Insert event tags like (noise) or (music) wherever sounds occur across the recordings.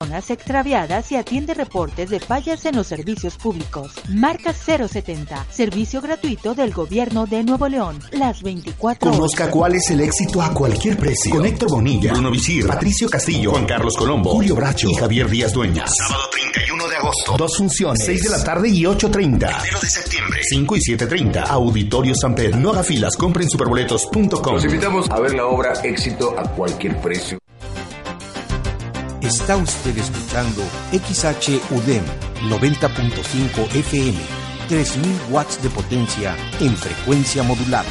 personas extraviadas y atiende reportes de fallas en los servicios públicos. Marca 070, servicio gratuito del gobierno de Nuevo León, las 24 Conozca cuál es el éxito a cualquier precio. Con Héctor Bonilla, Bruno Visir, Patricio Castillo, Juan Carlos Colombo, Julio Bracho y Javier Díaz Dueñas. Sábado 31 de agosto. Dos funciones, 6 de la tarde y 8.30. Primero de septiembre, 5 y 7.30. Auditorio San Pedro. No haga filas, compren superboletos.com. Los invitamos a ver la obra Éxito a cualquier precio. Está usted escuchando XHUDEM 90.5 FM, 3000 watts de potencia en frecuencia modulada,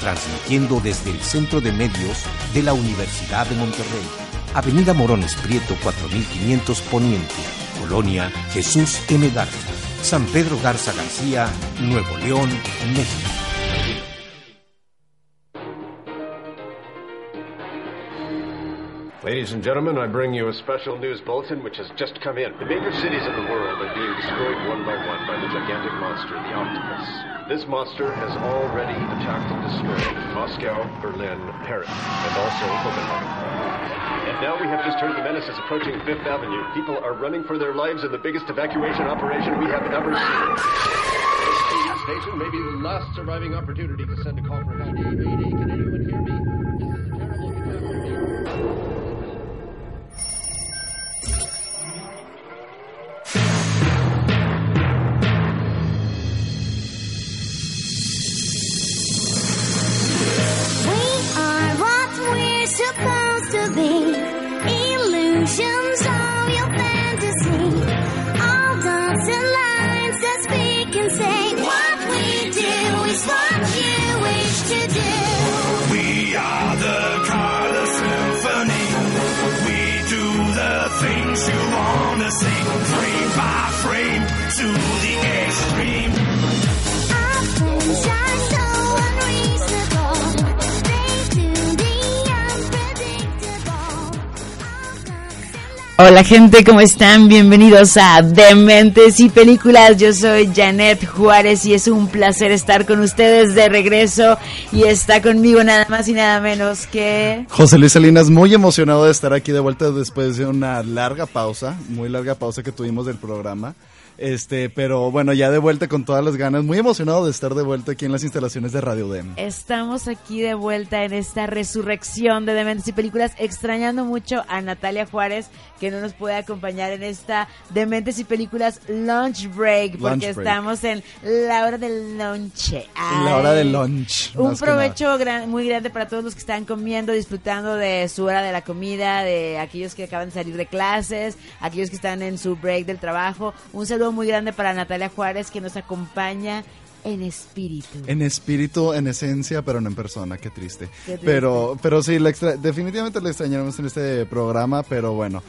transmitiendo desde el Centro de Medios de la Universidad de Monterrey, Avenida Morones Prieto 4500 Poniente, Colonia Jesús M. Garza, San Pedro Garza García, Nuevo León, México. Ladies and gentlemen, I bring you a special news bulletin which has just come in. The major cities of the world are being destroyed one by one by the gigantic monster, the Octopus. This monster has already attacked and destroyed Moscow, Berlin, Paris, and also Copenhagen. And now we have just heard the menaces approaching Fifth Avenue. People are running for their lives in the biggest evacuation operation we have ever seen. This station may be the last surviving opportunity to send a call for help. Mayday, mayday, can anyone hear me? This is a terrible catastrophe. Hola gente, ¿cómo están? Bienvenidos a Dementes y Películas. Yo soy Janet Juárez y es un placer estar con ustedes de regreso y está conmigo nada más y nada menos que... José Luis Salinas, muy emocionado de estar aquí de vuelta después de una larga pausa, muy larga pausa que tuvimos del programa. Este, pero bueno, ya de vuelta con todas las ganas, muy emocionado de estar de vuelta aquí en las instalaciones de Radio Dem. Estamos aquí de vuelta en esta resurrección de Dementes y Películas, extrañando mucho a Natalia Juárez, que no nos puede acompañar en esta Dementes y Películas Lunch Break, porque Lunch break. estamos en la hora del lonche. En la hora del lunch. Un provecho gran- muy grande para todos los que están comiendo, disfrutando de su hora de la comida, de aquellos que acaban de salir de clases, aquellos que están en su break del trabajo. Un saludo muy grande para Natalia Juárez que nos acompaña en espíritu. En espíritu, en esencia, pero no en persona, qué triste. Qué triste. Pero, pero sí, la extra- definitivamente la extrañaremos en este programa, pero bueno,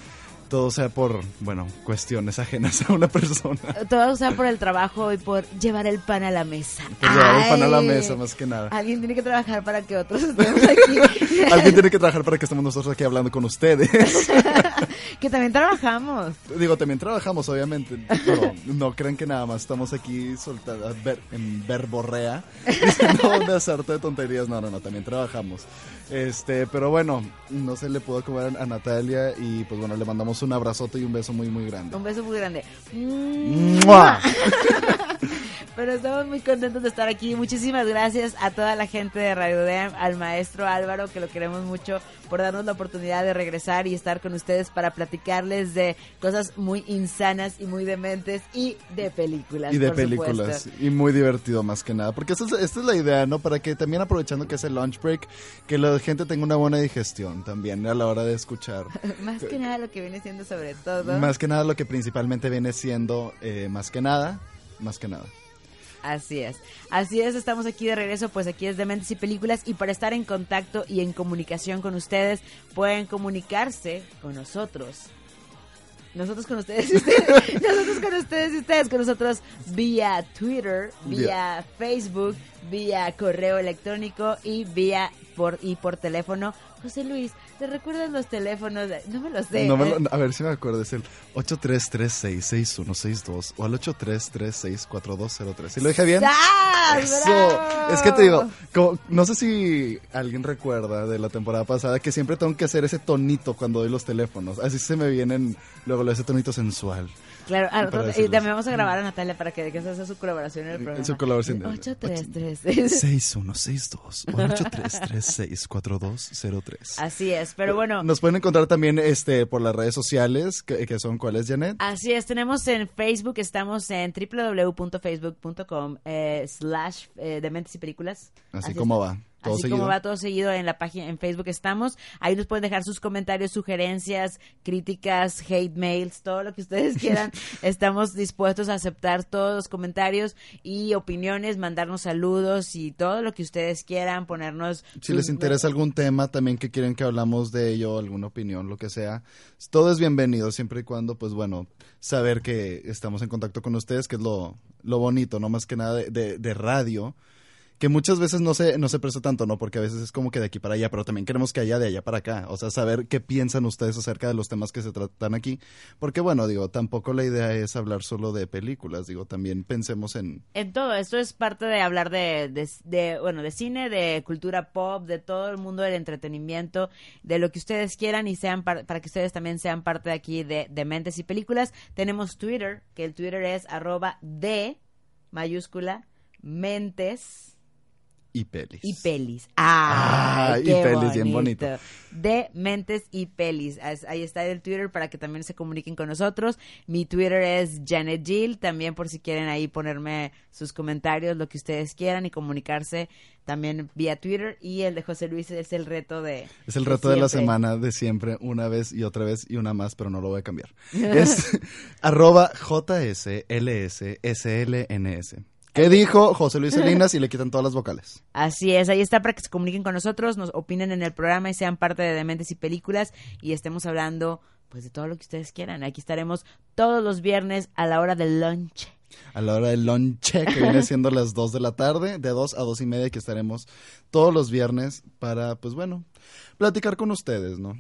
todo sea por, bueno, cuestiones ajenas a una persona. Todo sea por el trabajo y por llevar el pan a la mesa. Por llevar el pan a la mesa, más que nada. Alguien tiene que trabajar para que otros estemos aquí. (laughs) Alguien tiene que trabajar para que estemos nosotros aquí hablando con ustedes. (laughs) que también trabajamos. Digo, también trabajamos, obviamente. pero no crean que nada más estamos aquí soltadas ver, en verborrea (laughs) diciendo de tonterías. No, no, no, también trabajamos. Este, pero bueno, no se le pudo comer a Natalia y pues bueno, le mandamos un abrazote y un beso muy, muy grande. Un beso muy grande. ¡Mua! (laughs) Pero estamos muy contentos de estar aquí. Muchísimas gracias a toda la gente de Radio Dem, al maestro Álvaro, que lo queremos mucho, por darnos la oportunidad de regresar y estar con ustedes para platicarles de cosas muy insanas y muy dementes y de películas. Y de por películas. supuesto. Y muy divertido más que nada. Porque esta es, esta es la idea, ¿no? Para que también aprovechando que es el lunch break, que la gente tenga una buena digestión también a la hora de escuchar. (laughs) Más que nada lo que viene siendo sobre todo. Más que nada lo que principalmente viene siendo, eh, más que nada, más que nada. Así es, así es, estamos aquí de regreso, pues aquí es Dementes y Películas y para estar en contacto y en comunicación con ustedes pueden comunicarse con nosotros Nosotros con ustedes y ustedes. (laughs) nosotros con ustedes y ustedes con nosotros vía Twitter, vía Facebook, vía correo electrónico y vía por y por teléfono. José Luis, ¿te recuerdas los teléfonos? No me los sé. No me ¿eh? lo- a ver si me acuerdo, es el 83366162 o al 83364203. ¿Sí lo dije bien? ¡Sas! Eso. ¡Bravo! Es que te digo, como- no sé si alguien recuerda de la temporada pasada que siempre tengo que hacer ese tonito cuando doy los teléfonos. Así se me vienen luego lo- ese tonito sensual. Claro, rato- y también vamos a grabar a Natalia para que, esa sea su colaboración en el programa. Su colaboración. 8336. 6162 o al 83364203. Así es, pero bueno. Nos pueden encontrar también este por las redes sociales, que, que son cuáles, Janet. Así es, tenemos en Facebook, estamos en www.facebook.com eh, slash eh, Dementes y Películas. Así es. como va, todo Así seguido. como va todo seguido en la página, en Facebook estamos. Ahí nos pueden dejar sus comentarios, sugerencias, críticas, hate mails, todo lo que ustedes (laughs) quieran. estamos dispuestos a aceptar todos los comentarios y opiniones, mandarnos saludos y todo lo que ustedes quieran, ponernos... Si les interesa algún tema también que quieren que hablamos de ello, alguna opinión, lo que sea, todo es bienvenido siempre y cuando, pues bueno, saber que estamos en contacto con ustedes, que es lo, lo bonito, no más que nada de, de- de radio, que muchas veces no se, no se presta tanto, ¿no? Porque a veces es como que de aquí para allá, pero también queremos que haya de allá para acá, o sea, saber qué piensan ustedes acerca de los temas que se tratan aquí, porque bueno, digo, tampoco la idea es hablar solo de películas, digo, también pensemos en, En todo, esto es parte de hablar de, de, bueno, de cine, de cultura pop, de todo el mundo del entretenimiento, de lo que ustedes quieran y sean par- para que ustedes también sean parte de aquí de, de Mentes y Películas. Tenemos Twitter, que el Twitter es arroba de mayúscula mentes y pelis. y pelis. Ah, Ah, y pelis, bien bonito. De mentes y pelis. Ahí está el Twitter para que también se comuniquen con nosotros. Mi Twitter es Janet Jill. También por si quieren ahí ponerme sus comentarios, lo que ustedes quieran y comunicarse también vía Twitter. Y el de José Luis es el reto de. Es el reto de la semana de siempre, una vez y otra vez y una más, pero no lo voy a cambiar. (laughs) Es (laughs) arroba JSLSSLNS. ¿Qué dijo José Luis Salinas y le quitan todas las vocales? Así es, ahí está para que se comuniquen con nosotros, nos opinen en el programa y sean parte de Dementes y Películas y estemos hablando pues de todo lo que ustedes quieran. Aquí estaremos todos los viernes a la hora del lunch. A la hora del lonche, que viene siendo las 2 de la tarde, de 2 a 2 y media, que estaremos todos los viernes para, pues bueno, platicar con ustedes, ¿no?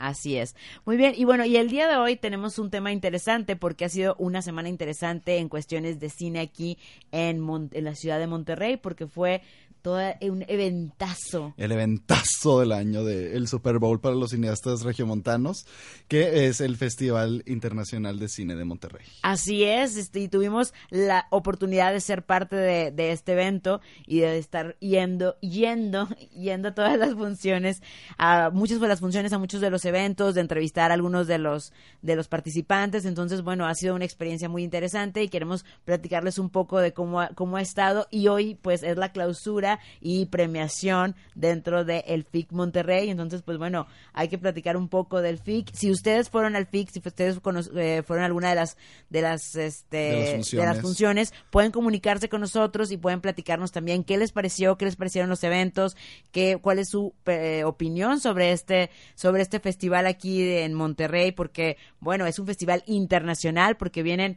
Así es. Muy bien, y bueno, y el día de hoy tenemos un tema interesante porque ha sido una semana interesante en cuestiones de cine aquí en, Mon- en la ciudad de Monterrey porque fue todo un eventazo. El eventazo del año del Super Bowl para los cineastas regiomontanos, que es el Festival Internacional de Cine de Monterrey. Así es, este, y tuvimos la oportunidad de ser parte de, de este evento y de estar yendo, yendo, yendo a todas las funciones, a muchas de las funciones, a muchos de los eventos, de entrevistar a algunos de los, de los participantes. Entonces, bueno, ha sido una experiencia muy interesante y queremos platicarles un poco de cómo ha, cómo ha estado. Y hoy, pues, es la clausura y premiación dentro del el FIC Monterrey. Entonces, pues bueno, hay que platicar un poco del FIC. Si ustedes fueron al FIC, si ustedes cono- eh, fueron a alguna de las de las este De las de funciones. las funciones, pueden comunicarse con nosotros y pueden platicarnos también qué les pareció, qué les parecieron los eventos, qué cuál es su eh, opinión sobre este sobre este festival aquí en Monterrey, porque bueno, es un festival internacional porque vienen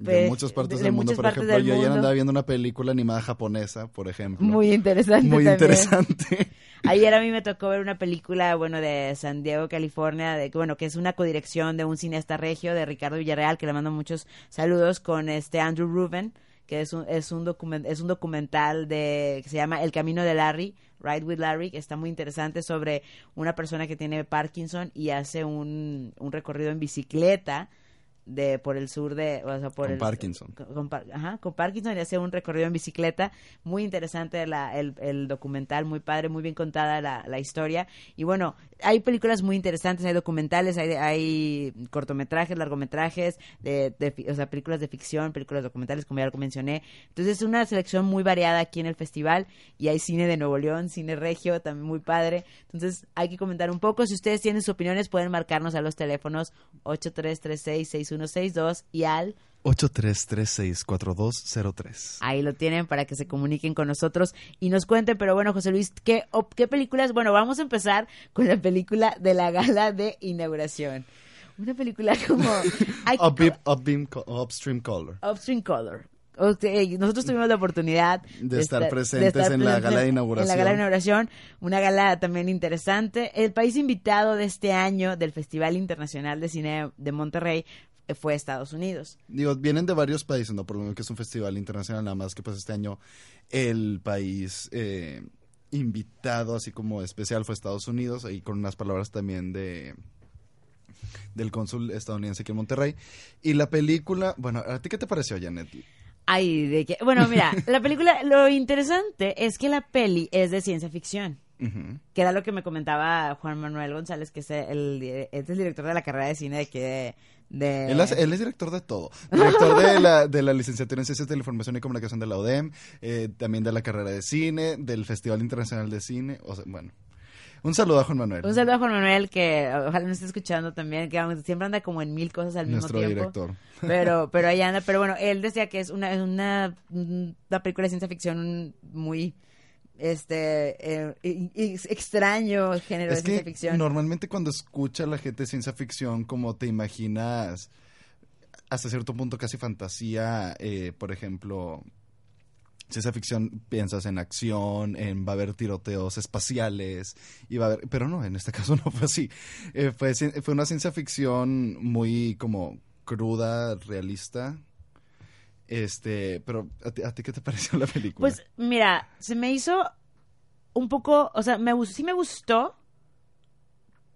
De muchas partes de del mundo, por ejemplo, yo ayer andaba viendo una película animada japonesa, por ejemplo. Muy interesante Muy también. interesante. (laughs) Ayer a mí me tocó ver una película, bueno, de San Diego, California, de bueno, que es una codirección de un cineasta regio de Ricardo Villarreal, que le mando muchos saludos con este Andrew Rubin, que es un es un document, es un documental de que se llama El camino de Larry, Ride with Larry, que está muy interesante sobre una persona que tiene Parkinson y hace un, un recorrido en bicicleta de por el sur de o sea por Con el Parkinson. con, con ajá, con Parkinson y hace un recorrido en bicicleta. Muy interesante la- el, el documental muy padre muy bien contada la, la historia. Y bueno hay películas muy interesantes hay documentales hay, hay cortometrajes largometrajes de, de o sea películas de ficción películas documentales como ya lo mencioné. Entonces es una selección muy variada aquí en el festival y hay cine de Nuevo León cine regio también muy padre. Entonces hay que comentar un poco. Si ustedes tienen sus opiniones pueden marcarnos a los teléfonos 8336-6162 y al 83364203. Ahí lo tienen para que se comuniquen con nosotros y nos cuenten. Pero bueno, José Luis, ¿qué, qué películas? Bueno, vamos a empezar con la película de la gala de inauguración. Una película como... (laughs) Upbeam, upbeam upstream Color. Upstream Color. Ok, Nosotros tuvimos la oportunidad De estar presentes en la gala de inauguración. En la gala de inauguración, una gala también interesante. El país invitado de este año del Festival Internacional de Cine de Monterrey fue Estados Unidos. Digo, vienen de varios países, ¿no? Por lo menos que es un festival internacional, nada más que pues este año el país eh, invitado, así como especial, fue Estados Unidos, ahí con unas palabras también de del cónsul estadounidense aquí en Monterrey. Y la película, bueno, ¿a ti qué te pareció, Janet? Ay, de que, bueno, mira, la película, lo interesante es que la peli es de ciencia ficción. Ujú. Que era lo que me comentaba Juan Manuel González, que es el, es el director de la carrera de cine de que de... Él, es director de todo. Director de la, de la licenciatura en Ciencias de la Información y Comunicación de la UDEM, eh, también de la carrera de cine, del Festival Internacional de Cine. O sea, bueno, un saludo a Juan Manuel. Un saludo a Juan Manuel, que ojalá me esté escuchando también, que siempre anda como en mil cosas al mismo Nuestro tiempo. director. Pero, (laughs) pero ahí anda. Pero bueno, él decía que es una, una, una película de ciencia ficción muy este eh, extraño género Es de ciencia que ficción. normalmente cuando escucha la gente ciencia ficción, como te imaginas hasta cierto punto casi fantasía, eh, por ejemplo, ciencia ficción piensas en acción, en va a haber tiroteos espaciales, y va a haber, pero no, en este (laughs) caso no fue así. Eh, fue, fue una ciencia ficción muy como cruda, realista. Este, pero ¿a ti, a ti qué te (laughs) pareció la película? Pues mira, se me hizo un poco, o sea, me sí me gustó,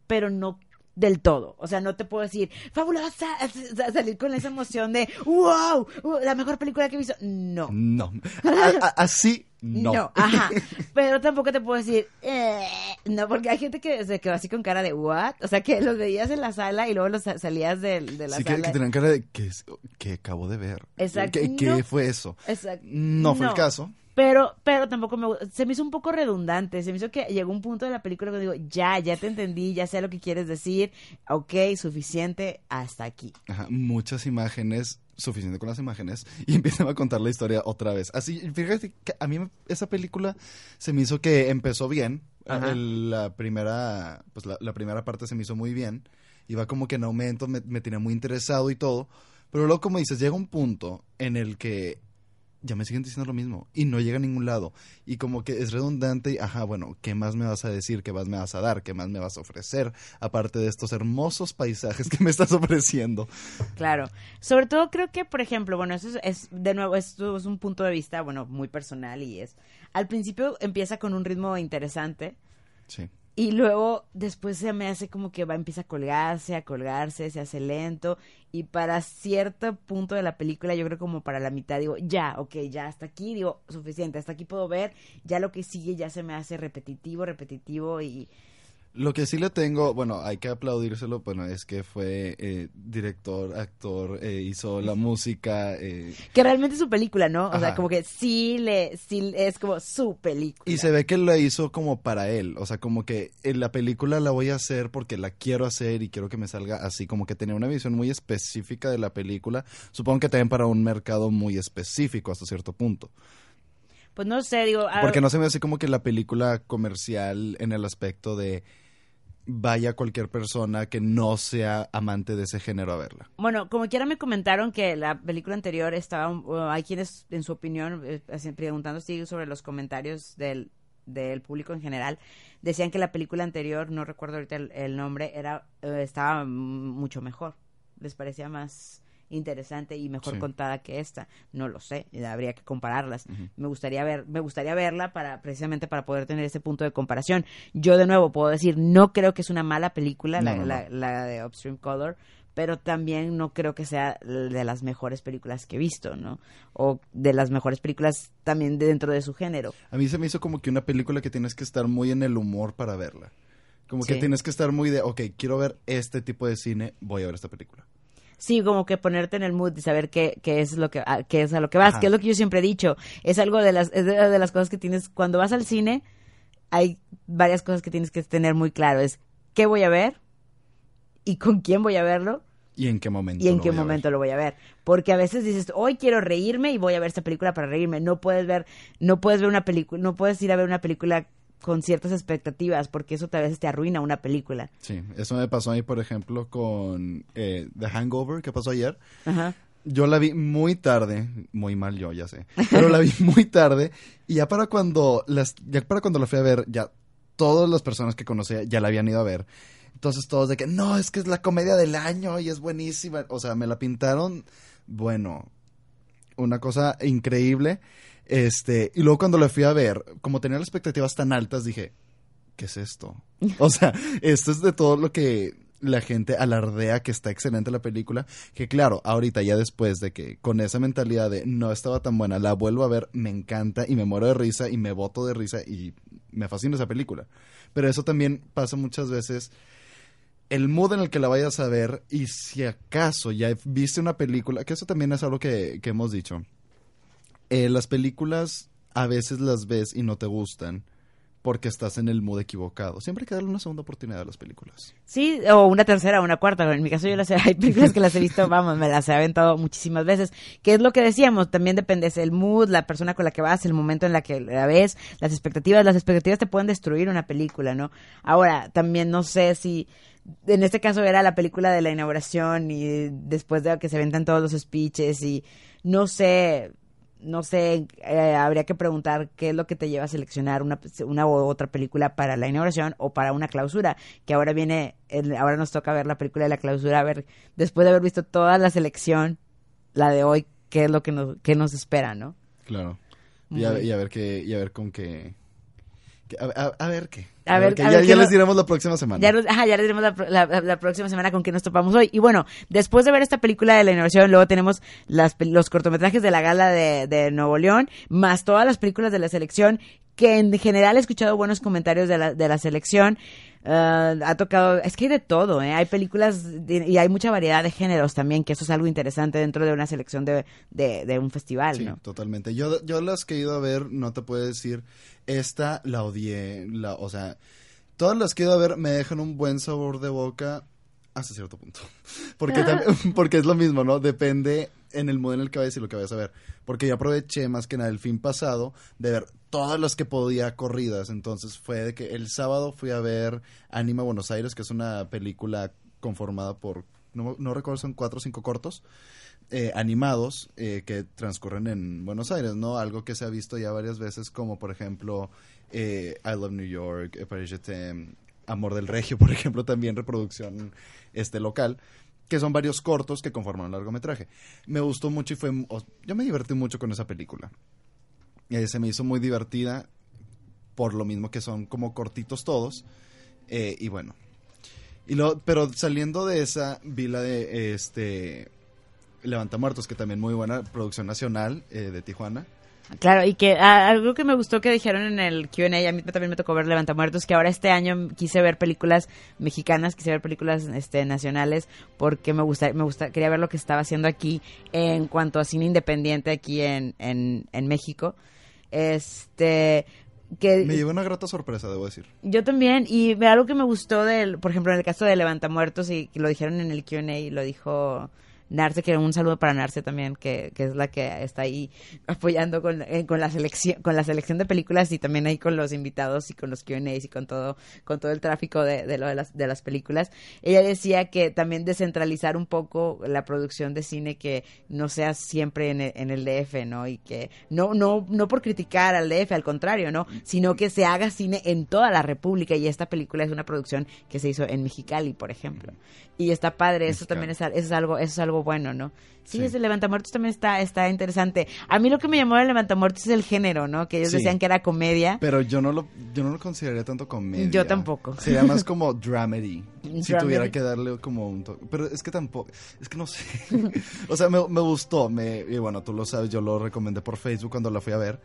pero no del todo. O sea, no te puedo decir, fabulosa, (laughs) sa- salir con esa emoción de, wow, uh, la mejor película que he visto. No. no. A- a- así no. ajá. (laughs) Pero tampoco te puedo decir, eh, no, porque hay gente que se quedó así con cara de, what? O sea, que los veías en la sala y luego los sa- salías del- de, la Sí, que, sala. que tenían cara de que, que acabo de ver. Exacto. ¿Qué, qué No. fue eso? Exacto. No fue el caso. Pero, pero tampoco me gu- se me hizo un poco redundante, se me hizo que llegó un punto de la película que digo, ya, ya te entendí, ya sé lo que quieres decir, ok, suficiente, hasta aquí. Ajá, muchas imágenes, suficiente con las imágenes, y (laughs) empiezan a contar la historia otra vez. Así, fíjate que a mí esa película se me hizo que empezó bien. El- la primera, pues la, la primera parte se me hizo muy bien. Iba como que en aumento, me, me tenía muy interesado y todo. Pero luego, como dices, llega un punto en el que ya me siguen diciendo lo mismo y no llega a ningún lado. Y como que es redundante y, ajá, bueno, ¿qué más me vas a decir? ¿Qué más me vas a dar? ¿Qué más me vas a ofrecer? Aparte de estos hermosos paisajes que me estás (laughs) ofreciendo. Claro. Sobre todo creo que, por ejemplo, bueno, eso es, es- de nuevo, esto es un punto de vista, bueno, muy personal y es, al principio empieza con un ritmo interesante Sí. Y luego después se me hace como que va, empieza a colgarse, a colgarse, se hace lento y para cierto punto de la película, yo creo como para la mitad, digo, ya, ok, ya hasta aquí, digo, suficiente, hasta aquí puedo ver, ya lo que sigue ya se me hace repetitivo, repetitivo y... Lo que sí le tengo, bueno, hay que aplaudírselo, bueno, es que fue eh, director, actor, eh, hizo la música eh, Que realmente es su película, ¿no? O sea, como que sí le, sí es como su película. y se ve que lo hizo como para él, o sea, como que en la película la voy a hacer porque la quiero hacer y quiero que me salga así, como que tenía una visión muy específica de la película, supongo que también para un mercado muy específico hasta cierto punto. Pues no sé, digo... Porque no se me hace como que la película comercial en el aspecto de vaya cualquier persona que no sea amante de ese género a verla. Bueno, como quiera me comentaron que la película anterior estaba, uh, hay quienes en su opinión, eh, preguntando sobre los comentarios del, del público en general, decían que la película anterior, no recuerdo ahorita el, nombre, era eh, estaba mucho mejor, les parecía más interesante y mejor Sí. contada que esta, no lo sé, habría que compararlas. Me gustaría ver, me gustaría verla para precisamente para poder tener ese punto de comparación. Yo de nuevo puedo decir, no creo que es una mala película No, la, no, la- no. la de Upstream Color, pero también no creo que sea de las mejores películas que he visto, ¿no? O de las mejores películas también de- dentro de su género. A mí se me hizo como que una película que tienes que estar muy en el humor para verla. Como que tienes que estar muy de, ok, quiero ver este tipo de cine, voy a ver esta película. Sí, como que ponerte en el mood y saber qué, qué es lo que a, qué es a lo que vas, Ajá. que es lo que yo siempre he dicho. Es algo de las es de, de las cosas que tienes cuando vas al cine. Hay varias cosas que tienes que tener muy claro. Es qué voy a ver y con quién voy a verlo ¿Y en qué momento? y en lo qué momento lo voy a ver. Porque a veces dices, hoy quiero reírme y voy a ver esta película para reírme. No puedes ver, no puedes ver una película, no puedes ir a ver una película con ciertas expectativas, porque eso tal vez te arruina una película. Sí, eso me pasó a mí, por ejemplo, con eh, The Hangover, que pasó ayer. Ajá. Yo la vi muy tarde, muy mal yo, ya sé, pero la vi (laughs) muy tarde y ya para cuando las, ya para cuando la fui a ver, ya todas las personas que conocía ya la habían ido a ver. Entonces todos de que no, es que es la comedia del año y es buenísima. O sea, me la pintaron, bueno, una cosa increíble. Este, y luego cuando la fui a ver, como tenía las expectativas tan altas, dije, ¿qué es esto? (laughs) O sea, esto es de todo lo que la gente alardea que está excelente la película, que claro, ahorita ya después de que con esa mentalidad de no estaba tan buena, la vuelvo a ver, me encanta y me muero de risa y me boto de risa y me fascina esa película. Pero eso también pasa muchas veces el mood en el que la vayas a ver y si acaso ya viste una película, que eso también es algo que, que hemos dicho. Eh, las películas a veces las ves y no te gustan porque estás en el mood equivocado. Siempre hay que darle una segunda oportunidad a las películas. Sí, o una tercera, o una cuarta. En mi caso yo las he, hay películas que las he visto, (laughs) vamos, me las he aventado muchísimas veces. Que es lo que decíamos, también depende del mood, la persona con la que vas, el momento en la que la ves, las expectativas. Las expectativas te pueden destruir una película, ¿no? Ahora, también no sé si en este caso era la película de la inauguración y después de que se ventan todos los speeches y no sé, no sé, eh, habría que preguntar qué es lo que te lleva a seleccionar una, una u otra película para la inauguración o para una clausura, que ahora viene, el- ahora nos toca ver la película de la clausura, a ver, después de haber visto toda la selección, la de hoy, qué es lo que nos, qué nos espera, ¿no? Claro. Y a, y a ver qué, y a ver con qué. A, a- a ver qué. A ver- qué. a ya ver ya qué les diremos la próxima semana. Ya, nos- ajá, ya les diremos la, la- la próxima semana con qué nos topamos hoy. Y bueno, después de ver esta película de la inauguración, luego tenemos las, los cortometrajes de la gala de, de Nuevo León, más todas las películas de la selección, que en general he escuchado buenos comentarios de la, de la selección. Ah, ha tocado, es que hay de todo, ¿eh? hay películas de- y hay mucha variedad de géneros también, que eso es algo interesante dentro de una selección de, de, de un festival, Sí, ¿no? totalmente. Yo, yo las que he ido a ver, no te puedo decir, esta la odié, la, o sea, todas las que he ido a ver me dejan un buen sabor de boca hasta cierto punto. (laughs) Porque, (laughs) porque es lo mismo, ¿no? Depende en el modo en el que vayas y lo que vayas a ver. Porque yo aproveché más que nada el fin pasado de ver todas las que podía corridas. Entonces fue de que el sábado fui a ver Anima Buenos Aires, que es una película conformada por, no, no recuerdo, son cuatro o cinco cortos eh, animados eh, que transcurren en Buenos Aires, ¿no? Algo que se ha visto ya varias veces, como por ejemplo eh, I Love New York, eh, Paris Amor del Regio, (laughs) por ejemplo, también reproducción este local, que son varios cortos que conforman un largometraje. Me gustó mucho y fue, yo me divertí mucho con esa película. Eh, se me hizo muy divertida por lo mismo que son como cortitos todos. eh, y bueno. Y lo, pero saliendo de esa, vi la de este Levanta Muertos, que también muy buena producción nacional eh, de Tijuana. Claro, y que algo que me gustó que dijeron en el Q&A, a mí también me tocó ver Levantamuertos, que ahora este año quise ver películas mexicanas, quise ver películas este, nacionales, porque me gusta, me gusta, quería ver lo que estaba haciendo aquí en cuanto a cine independiente aquí en, en, en México. Este, que Me llevó una grata sorpresa, debo decir. yo también, y algo que me gustó del, por ejemplo, en el caso de Levantamuertos, y que lo dijeron en el Q&A, y lo dijo Narce, que un saludo para Narce también, que, que es la que está ahí apoyando con, eh, con la selección, con la selección de películas y también ahí con los invitados y con los Q&As y con todo, con todo el tráfico de, de lo de las, de las películas. Ella decía que también descentralizar un poco la producción de cine, que no sea siempre en el, en el DF, ¿no? Y que no, no, no por criticar al DF, al contrario, ¿no? Sino que se haga cine en toda la República y esta película es una producción que se hizo en Mexicali, por ejemplo. Y está padre, eso también es, eso es algo, eso es algo bueno, ¿no? Sí, Sí. ese Levantamuertos también está, está interesante. A mí lo que me llamó de Levantamuertos es el género, ¿no? Que ellos Sí. decían que era comedia. Pero yo no lo, yo no lo consideraría tanto comedia. Yo tampoco. Sería más como dramedy. (laughs) si tuviera que darle como un toque. Pero es que tampoco, es que no sé. (laughs) o sea, me, me gustó. Me, y bueno, tú lo sabes, yo lo recomendé por Facebook cuando la fui a ver.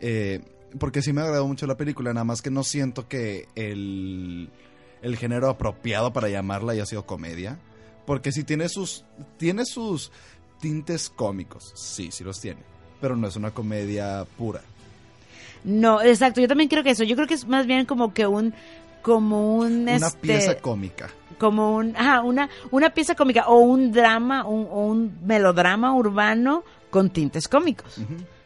Eh, porque sí me agradó mucho la película, nada más que no siento que el, el género apropiado para llamarla haya sido comedia. Porque sí tiene sus, tiene sus tintes cómicos. Sí, sí los tiene. Pero no es una comedia pura. No, exacto, yo también creo que eso. Yo creo que es más bien como que un como un Una este, pieza cómica. como un ajá, una una pieza cómica o un drama, un, o un melodrama urbano con tintes cómicos.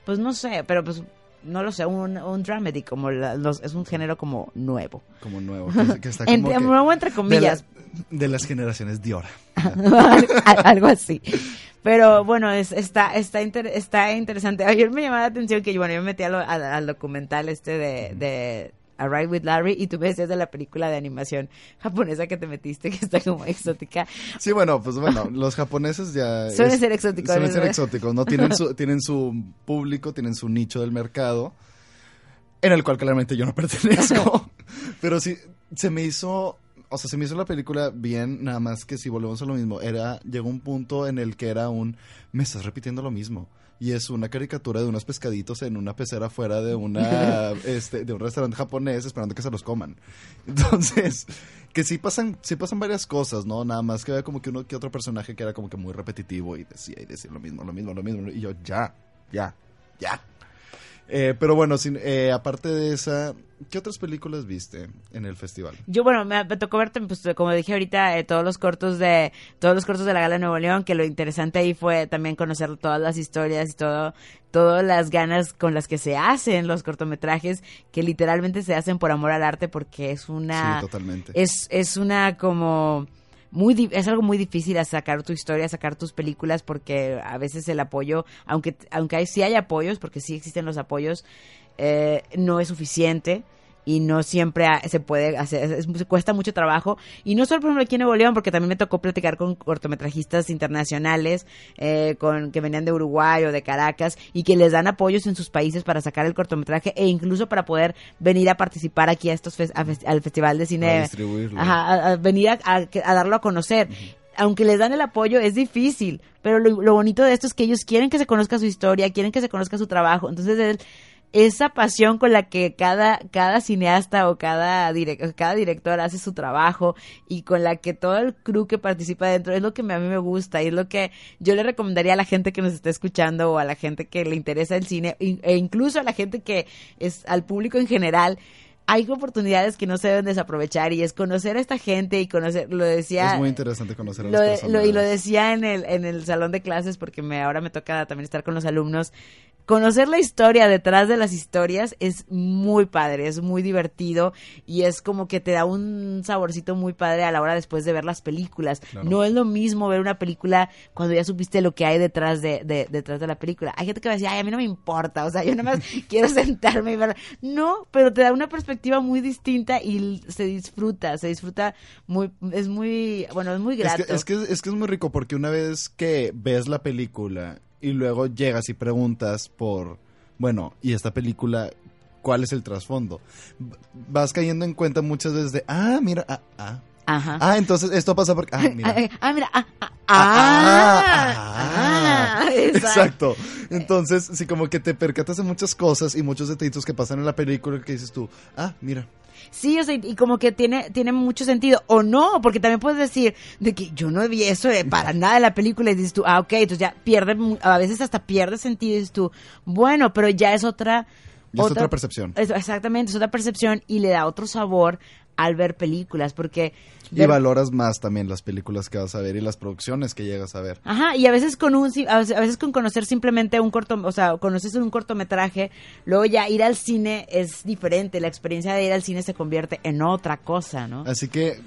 Pues no sé, pero pues no lo sé, un, un dramedy, como la- los, es un género como nuevo. Como nuevo. Que, que está (laughs) como que nuevo entre comillas. De, de las generaciones de ahora. (laughs) Al- algo así. Pero bueno, es, está, está, inter- está interesante. Ayer me llamaba la atención que bueno, yo me metí a lo- al, al documental este de, de A Ride with Larry y tú me decías de la película de animación japonesa que te metiste, que está como exótica. Sí, bueno, pues bueno, los japoneses ya... (laughs) Suelen ser exóticos, Suelen ser exóticos, ¿no? Tienen su, (laughs) tienen su público, tienen su nicho del mercado, en el cual claramente yo no pertenezco. Pero sí, se me hizo... O sea, se me hizo la película bien, nada más que si volvemos a lo mismo, era, llegó un punto en el que era un, me estás repitiendo lo mismo. Y es una caricatura de unos pescaditos en una pecera fuera de una, (laughs) este, de un restaurante japonés esperando que se los coman. Entonces, que sí pasan, sí pasan varias cosas, ¿no? Nada más que había como que uno que otro personaje que era como que muy repetitivo y decía y decía lo mismo, lo mismo, lo mismo. Y yo, ya, ya, ya. Eh, pero bueno, sin, eh, aparte de esa, ¿qué otras películas viste en el festival? Yo, bueno, me, me tocó verte, pues, como dije ahorita, eh, todos los cortos de todos los cortos de la Gala de Nuevo León, que lo interesante ahí fue también conocer todas las historias y todo, todas las ganas con las que se hacen los cortometrajes, que literalmente se hacen por amor al arte, porque es una... Sí, totalmente. Es, es una como... Muy, es algo muy difícil sacar tu historia, sacar tus películas, porque a veces el apoyo, aunque, aunque hay, sí hay apoyos, porque sí existen los apoyos, eh, no es suficiente y no siempre se puede hacer, es- es- cuesta mucho trabajo. Y no solo, por ejemplo, aquí en Nuevo León, porque también me tocó platicar con cortometrajistas internacionales eh, con que venían de Uruguay o de Caracas y que les dan apoyos en sus países para sacar el cortometraje e incluso para poder venir a participar aquí a estos fes- a al Festival de Cine. Para distribuirlo. Ajá, a, a venir a, a- a darlo a conocer. Aunque les dan el apoyo, es difícil. Pero lo, lo bonito de esto es que ellos quieren que se conozca su historia, quieren que se conozca su trabajo. Entonces, es esa pasión con la que cada, cada cineasta o cada, direc- cada director hace su trabajo y con la que todo el crew que participa dentro es lo que a mí me gusta y es lo que yo le recomendaría a la gente que nos está escuchando o a la gente que le interesa el cine in- e incluso a la gente que es al público en general hay oportunidades que no se deben desaprovechar y es conocer a esta gente y conocer, lo decía... es muy interesante conocer a lo las de- personas. lo- y lo decía en el, en el salón de clases porque me, ahora me toca también estar con los alumnos. Conocer la historia detrás de las historias es muy padre, es muy divertido y es como que te da un saborcito muy padre a la hora después de ver las películas. Claro. No es lo mismo ver una película cuando ya supiste lo que hay detrás de, de- detrás de la película. Hay gente que va a decir, ay, a mí no me importa, o sea, yo nada más (laughs) quiero sentarme y ver. No, pero te da una perspectiva muy distinta y se disfruta, se disfruta muy, es muy, bueno, es muy Es grato. que, es, que, es que es muy rico porque una vez que ves la película y luego llegas y preguntas por, bueno, ¿y esta película cuál es el trasfondo? Vas cayendo en cuenta muchas veces de, ah, mira, ah, ah. Ajá. Ah, entonces esto pasa porque, ah, mira. (laughs) Ah, mira, ah, ah, Ah, ah, ah, Exacto. Entonces, sí, como que te percatas de muchas cosas y muchos detallitos que pasan en la película que dices tú, ah, mira. Sí, o sea, y como que tiene, tiene mucho sentido. O no, porque también puedes decir de que yo no vi eso eh, para nada en la película y dices tú, ah, ok, entonces ya pierde, a veces hasta pierde sentido y dices tú, bueno, pero ya es otra... Ya es otra percepción. es- exactamente, es otra percepción y le da otro sabor al ver películas, porque... Y ver- valoras más también las películas que vas a ver y las producciones que llegas a ver. Ajá, y a veces con un a veces con conocer simplemente un corto, o sea, conoces un cortometraje, luego ya ir al cine es diferente, la experiencia de ir al cine se convierte en otra cosa, ¿no? Así que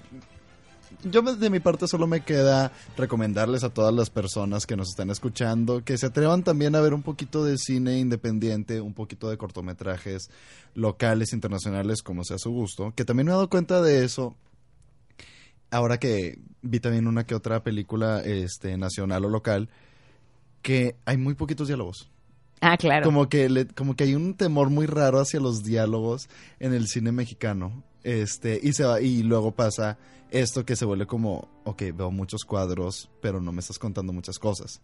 yo de mi parte solo me queda recomendarles a todas las personas que nos están escuchando que se atrevan también a ver un poquito de cine independiente, un poquito de cortometrajes locales, internacionales, como sea su gusto. Que también me he dado cuenta de eso ahora que vi también una que otra película este, nacional o local, que hay muy poquitos diálogos. Ah, claro. Como que, le- como que hay un temor muy raro hacia los diálogos en el cine mexicano. Este, y se va, y luego pasa esto que se vuelve como, ok, veo muchos cuadros, pero no me estás contando muchas cosas.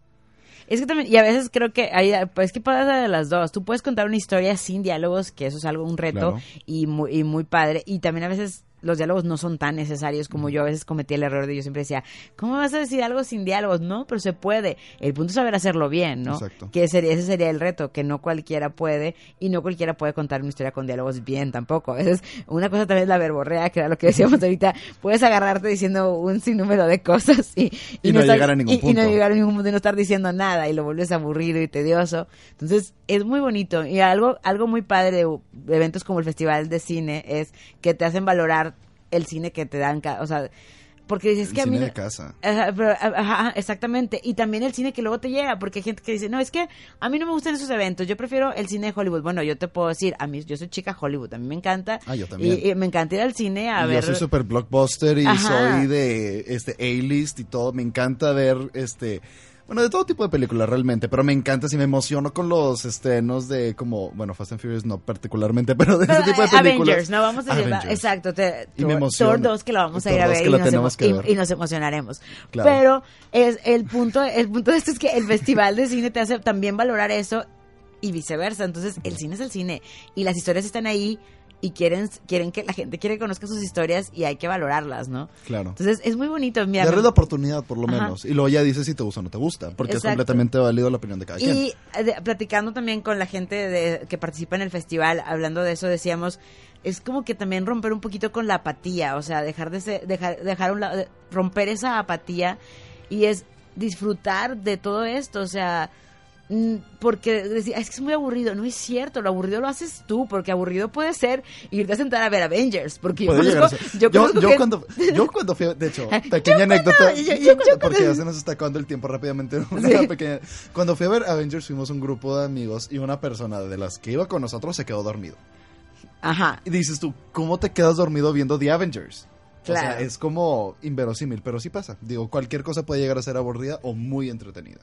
Es que también, y a veces creo que hay, pues que pasa de las dos. Tú puedes contar una historia sin diálogos, que eso es algo, un reto Claro. y, muy, y muy padre. Y también a veces los diálogos no son tan necesarios como yo a veces cometí el error de yo siempre decía, ¿cómo vas a decir algo sin diálogos? No, pero se puede. El punto es saber hacerlo bien, ¿no? Exacto. Que sería, ese sería el reto, que no cualquiera puede y no cualquiera puede contar una historia con diálogos bien tampoco. A veces, una cosa también es la verborrea, que era lo que decíamos ahorita, puedes agarrarte diciendo un sinnúmero de cosas y, Y no estar- llegar a ningún y- y no punto. llegar a ningún punto y no estar diciendo nada y lo vuelves aburrido y tedioso. Entonces, es muy bonito y algo, algo muy padre de eventos como el Festival de Cine es que te hacen valorar el cine que te dan, o sea, porque dices El que a mí cine de casa. Ajá, pero, ajá, ajá, exactamente. Y también el cine que luego te llega, porque hay gente que dice, no, es que a mí no me gustan esos eventos, yo prefiero el cine de Hollywood. Bueno, yo te puedo decir, a mí, yo soy chica Hollywood, a mí me encanta. Ah, yo también. Y, y me encanta ir al cine a Y ver. Yo soy super blockbuster y Ajá. soy de este A-list y todo. Me encanta ver este. Bueno, de todo tipo de películas realmente, pero me encanta si me emociono con los estrenos de como, bueno, Fast and Furious no particularmente, (laughs) pero de Pero, ese tipo de eh, películas. Avengers, no vamos a Avengers. exacto, te- Y me Thor- emociona. Thor 2 que la vamos a ir a 2 ver, que y, nos que y- ver. y nos emocionaremos. Claro. Pero es el punto, el punto de esto es que el festival de cine te hace también valorar eso y viceversa. Entonces, el cine es el cine y las historias están ahí y quieren quieren que la gente quiere que conozca sus historias y hay que valorarlas, ¿no? Claro. Entonces, es muy bonito, mira. Darle la oportunidad, por lo Ajá. menos. Y luego ya dices si te gusta o no te gusta, porque Exacto. es completamente válido la opinión de cada quien. Y eh, de- platicando también con la gente de- que participa en el festival, hablando de eso, decíamos, es como que también romper un poquito con la apatía, o sea, dejar de ser- dejar, dejar un lado, romper esa apatía y es disfrutar de todo esto, o sea, porque decía, es que es muy aburrido, no es cierto, lo aburrido lo haces tú, porque aburrido puede ser irte a sentar a ver Avengers, porque yo conozco, ser. yo Yo, conozco yo que- cuando, yo cuando fui, de hecho, (laughs) pequeña anécdota, cuando- porque ya se nos está acabando el tiempo rápidamente. (laughs) Una Sí. pequeña- cuando fui a ver Avengers fuimos un grupo de amigos y una persona de las que iba con nosotros se quedó dormido. Ajá. Y dices tú, ¿cómo te quedas dormido viendo The Avengers? O sea, Claro. es como inverosímil, pero sí pasa. Digo, cualquier cosa puede llegar a ser aburrida o muy entretenida.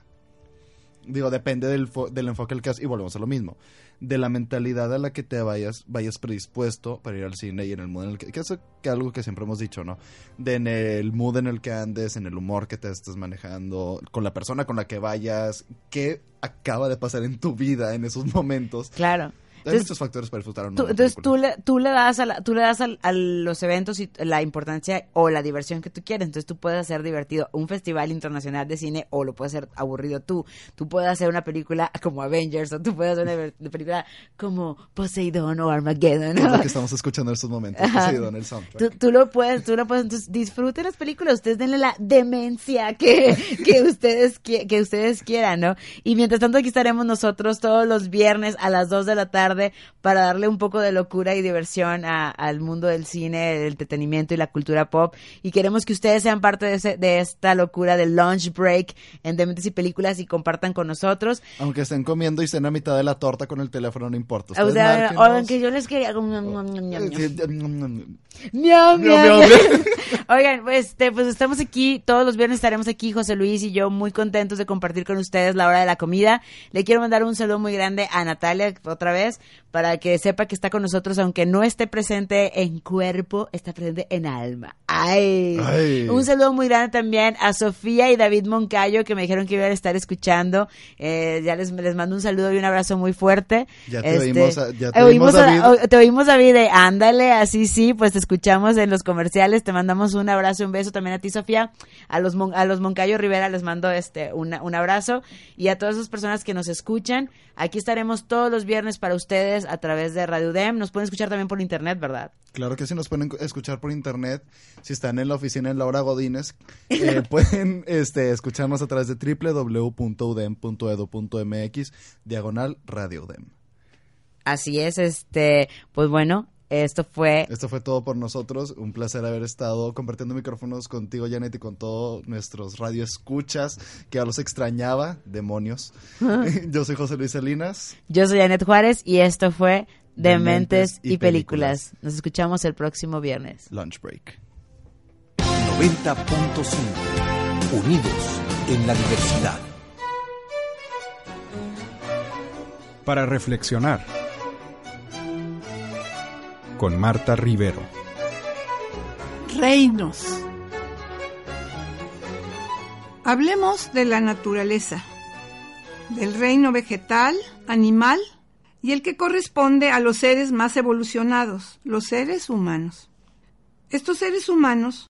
Digo, depende del, del enfoque al que has- y volvemos a lo mismo, de la mentalidad a la que te vayas, vayas predispuesto para ir al cine y en el mood en el que, que es algo que siempre hemos dicho, ¿no? De en el mood en el que andes, en el humor que te estés manejando, con la persona con la que vayas, qué acaba de pasar en tu vida en esos momentos. Claro. Hay Entonces, muchos factores para disfrutar una Tú- entonces tú le, tú le das, a, la- tú le das al- a, los eventos y la importancia o la diversión que tú quieres. Entonces tú puedes hacer divertido un festival internacional de cine o lo puedes hacer aburrido tú. Tú puedes hacer una película como Avengers o tú puedes hacer una película como Poseidón o Armageddon. Es lo que estamos escuchando en estos momentos. Don el soundtrack. Tú, tú lo puedes, tú lo puedes, entonces disfruten las películas, ustedes denle la demencia que, que ustedes qui- que ustedes quieran, ¿no? Y mientras tanto aquí estaremos nosotros todos los viernes a las 2 de la tarde para darle un poco de locura y diversión a- al mundo del cine, el entretenimiento y la cultura pop. Y queremos que ustedes sean parte de, ese- de esta locura del lunch break en Dementes y Películas y compartan con nosotros. Aunque estén comiendo y estén a mitad de la torta con el teléfono, no importa. O sea, márquenos. oigan, que yo les quería... Miau. miau. (laughs) (laughs) Oigan, pues, este, pues estamos aquí, todos los viernes estaremos aquí, José Luis y yo, muy contentos de compartir con ustedes la hora de la comida. Le quiero mandar un saludo muy grande a Natalia otra vez, para que sepa que está con nosotros, aunque no esté presente en cuerpo, está presente en alma. Ay. Ay. Un saludo muy grande también a Sofía y David Moncayo, que me dijeron que iban a estar escuchando. Eh, ya les, les mando un saludo y un abrazo muy fuerte. Ya te oímos a- ya te eh, oímos, David. te oímos, David, de ándale, así sí, pues te escuchamos en los comerciales, te mandamos un abrazo un beso también a ti, Sofía, a los, Mon- a los Moncayo Rivera les mando este una- un abrazo y a todas esas personas que nos escuchan, aquí estaremos todos los viernes para ustedes a través de Radio UDEM, nos pueden escuchar también por internet, ¿verdad? Claro que sí, nos pueden escuchar por internet. Si están en la oficina en Laura Godínez, eh, (laughs) pueden este, escucharnos a través de www.udem.edu.mx, diagonal Radio UDEM. Así es, este, pues bueno, esto fue Esto fue todo por nosotros. Un placer haber estado compartiendo micrófonos contigo, Janet, y con todos nuestros radioescuchas, que ya los extrañaba, demonios. (laughs) (laughs) Yo soy José Luis Salinas. Yo soy Anet Juárez y esto fue Dementes Dementes y, y películas. Nos escuchamos el próximo viernes. Lunch Break. 90.5. Unidos en la diversidad. Para reflexionar. Con Marta Rivero. Reinos. Hablemos de la naturaleza, del reino vegetal, animal y el que corresponde a los seres más evolucionados, los seres humanos. Estos seres humanos